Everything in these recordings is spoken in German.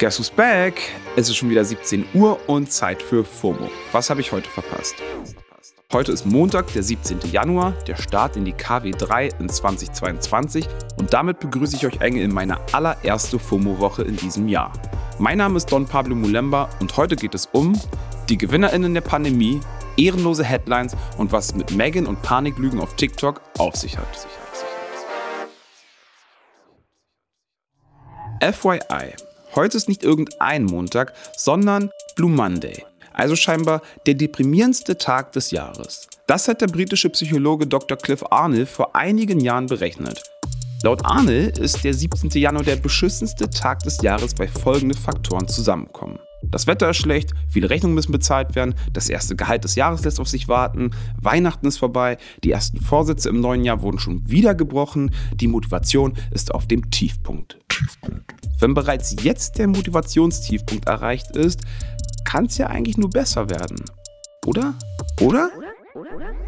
Guess who's back? Es ist schon wieder 17 Uhr und Zeit für FOMO. Was habe ich heute verpasst? Heute ist Montag, der 17. Januar, der Start in die KW3 in 2022 und damit begrüße ich euch enge in meine allererste FOMO-Woche in diesem Jahr. Mein Name ist Don Pablo Mulemba und heute geht es um die GewinnerInnen der Pandemie, ehrenlose Headlines und was mit Megan und Paniklügen auf TikTok auf sich hat. FYI, Heute ist nicht irgendein Montag, sondern Blue Monday. Also scheinbar der deprimierendste Tag des Jahres. Das hat der britische Psychologe Dr. Cliff Arnold vor einigen Jahren berechnet. Laut Arnold ist der 17. Januar der beschissenste Tag des Jahres, weil folgende Faktoren zusammenkommen. Das Wetter ist schlecht, viele Rechnungen müssen bezahlt werden, das erste Gehalt des Jahres lässt auf sich warten, Weihnachten ist vorbei, die ersten Vorsätze im neuen Jahr wurden schon wieder gebrochen, die Motivation ist auf dem Tiefpunkt. Wenn bereits jetzt der Motivationstiefpunkt erreicht ist, kann es ja eigentlich nur besser werden. Oder? Oder?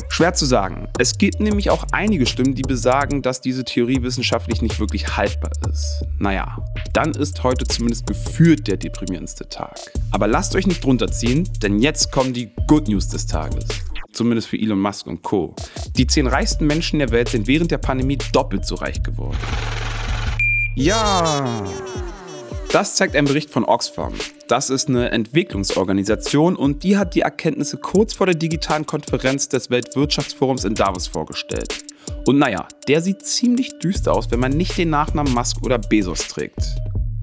Schwer zu sagen. Es gibt nämlich auch einige Stimmen, die besagen, dass diese Theorie wissenschaftlich nicht wirklich haltbar ist. Naja, dann ist heute zumindest gefühlt der deprimierendste Tag. Aber lasst euch nicht runterziehen, denn jetzt kommen die Good News des Tages. Zumindest für Elon Musk und Co. Die zehn reichsten Menschen der Welt sind während der Pandemie doppelt so reich geworden. Ja, das zeigt ein Bericht von Oxfam. Das ist eine Entwicklungsorganisation und die hat die Erkenntnisse kurz vor der digitalen Konferenz des Weltwirtschaftsforums in Davos vorgestellt. Und naja, der sieht ziemlich düster aus, wenn man nicht den Nachnamen Musk oder Bezos trägt.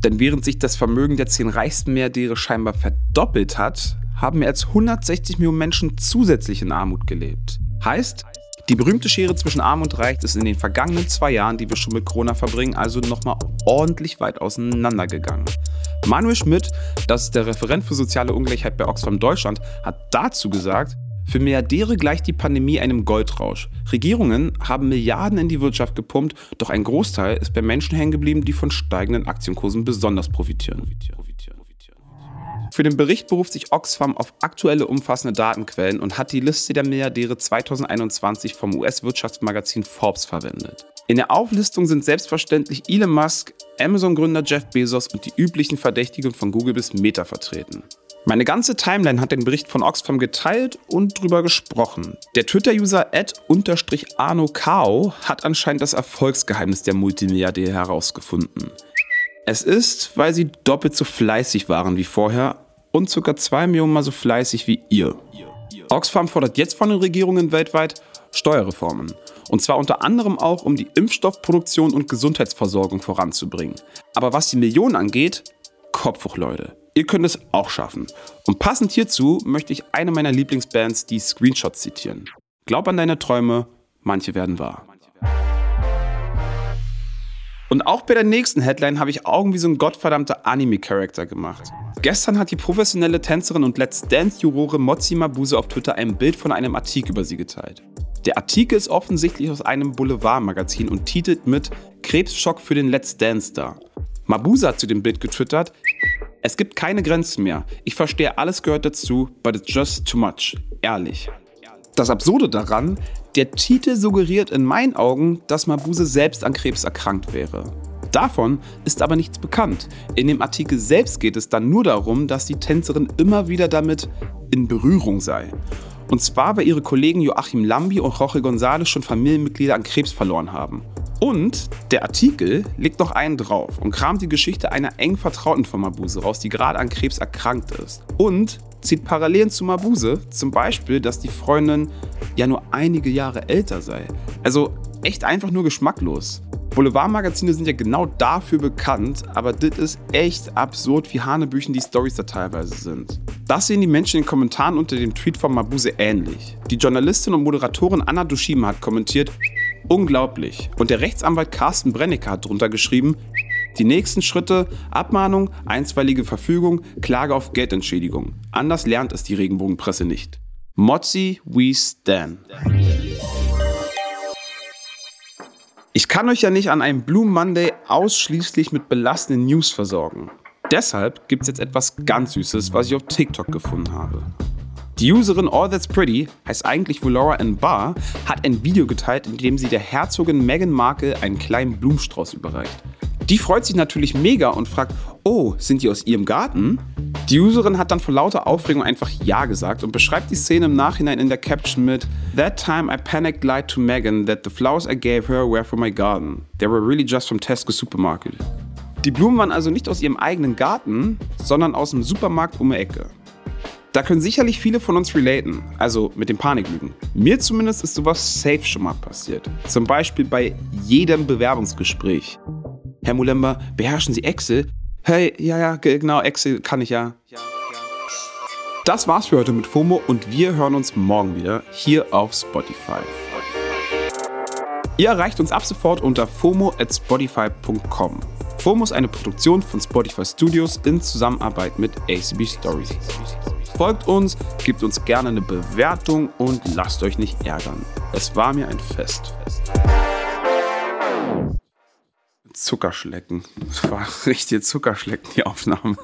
Denn während sich das Vermögen der zehn reichsten Milliardäre scheinbar verdoppelt hat, haben mehr als 160 Millionen Menschen zusätzlich in Armut gelebt. Heißt, die berühmte Schere zwischen Arm und Reich ist in den vergangenen zwei Jahren, die wir schon mit Corona verbringen, also nochmal ordentlich weit auseinandergegangen. Manuel Schmidt, das ist der Referent für soziale Ungleichheit bei Oxfam Deutschland, hat dazu gesagt, für Milliardäre gleicht die Pandemie einem Goldrausch. Regierungen haben Milliarden in die Wirtschaft gepumpt, doch ein Großteil ist bei Menschen hängen geblieben, die von steigenden Aktienkursen besonders profitieren. Für den Bericht beruft sich Oxfam auf aktuelle umfassende Datenquellen und hat die Liste der Milliardäre 2021 vom US-Wirtschaftsmagazin Forbes verwendet. In der Auflistung sind selbstverständlich Elon Musk, Amazon-Gründer Jeff Bezos und die üblichen Verdächtigen von Google bis Meta vertreten. Meine ganze Timeline hat den Bericht von Oxfam geteilt und drüber gesprochen. Der Twitter-User arno Kao hat anscheinend das Erfolgsgeheimnis der Multimilliardäre herausgefunden. Es ist, weil sie doppelt so fleißig waren wie vorher und ca. 2 Millionen mal so fleißig wie ihr. Oxfam fordert jetzt von den Regierungen weltweit Steuerreformen. Und zwar unter anderem auch, um die Impfstoffproduktion und Gesundheitsversorgung voranzubringen. Aber was die Millionen angeht, Kopf hoch, Leute. Ihr könnt es auch schaffen. Und passend hierzu möchte ich eine meiner Lieblingsbands, die Screenshots, zitieren. Glaub an deine Träume, manche werden wahr. Und auch bei der nächsten Headline habe ich Augen wie so ein gottverdammter Anime-Charakter gemacht. Gestern hat die professionelle Tänzerin und Let's Dance-Jurore Motzi Mabuse auf Twitter ein Bild von einem Artikel über sie geteilt. Der Artikel ist offensichtlich aus einem Boulevardmagazin und titelt mit Krebsschock für den Let's Dance-Star. Mabuse hat zu dem Bild getwittert, es gibt keine Grenzen mehr. Ich verstehe, alles gehört dazu, but it's just too much. Ehrlich. Das Absurde daran, der Titel suggeriert in meinen Augen, dass Mabuse selbst an Krebs erkrankt wäre. Davon ist aber nichts bekannt. In dem Artikel selbst geht es dann nur darum, dass die Tänzerin immer wieder damit in Berührung sei. Und zwar, weil ihre Kollegen Joachim Lambi und Jorge González schon Familienmitglieder an Krebs verloren haben. Und der Artikel legt noch einen drauf und kramt die Geschichte einer eng Vertrauten von Mabuse raus, die gerade an Krebs erkrankt ist. Und zieht Parallelen zu Mabuse, zum Beispiel, dass die Freundin ja nur einige Jahre älter sei. Also echt einfach nur geschmacklos. Boulevardmagazine sind ja genau dafür bekannt, aber das ist echt absurd, wie Hanebüchen die Stories da teilweise sind. Das sehen die Menschen in den Kommentaren unter dem Tweet von Mabuse ähnlich. Die Journalistin und Moderatorin Anna Dushima hat kommentiert, unglaublich. Und der Rechtsanwalt Carsten Brennecke hat drunter geschrieben, die nächsten Schritte: Abmahnung, einstweilige Verfügung, Klage auf Geldentschädigung. Anders lernt es die Regenbogenpresse nicht. Mozzi, we stand. Ich kann euch ja nicht an einem Blue Monday ausschließlich mit belastenden News versorgen. Deshalb gibt es jetzt etwas ganz Süßes, was ich auf TikTok gefunden habe. Die Userin All That's Pretty, heißt eigentlich wohl Laura N. Barr, hat ein Video geteilt, in dem sie der Herzogin Meghan Markle einen kleinen Blumenstrauß überreicht. Die freut sich natürlich mega und fragt, oh, sind die aus ihrem Garten? Die Userin hat dann vor lauter Aufregung einfach Ja gesagt und beschreibt die Szene im Nachhinein in der Caption mit That time I panicked lied to Megan that the flowers I gave her were from my garden. They were really just from Tesco Supermarket. Die Blumen waren also nicht aus ihrem eigenen Garten, sondern aus dem Supermarkt um die Ecke. Da können sicherlich viele von uns relaten, also mit dem Paniklügen. Mir zumindest ist sowas safe schon mal passiert. Zum Beispiel bei jedem Bewerbungsgespräch. Herr Mulember, beherrschen Sie Excel? Hey, ja, ja, genau, Excel kann ich ja. Das war's für heute mit FOMO und wir hören uns morgen wieder hier auf Spotify. Ihr erreicht uns ab sofort unter FOMO at Spotify.com. FOMO ist eine Produktion von Spotify Studios in Zusammenarbeit mit ACB Stories. Folgt uns, gebt uns gerne eine Bewertung und lasst euch nicht ärgern. Es war mir ein Fest. Zuckerschlecken. Das war richtig Zuckerschlecken, die Aufnahme.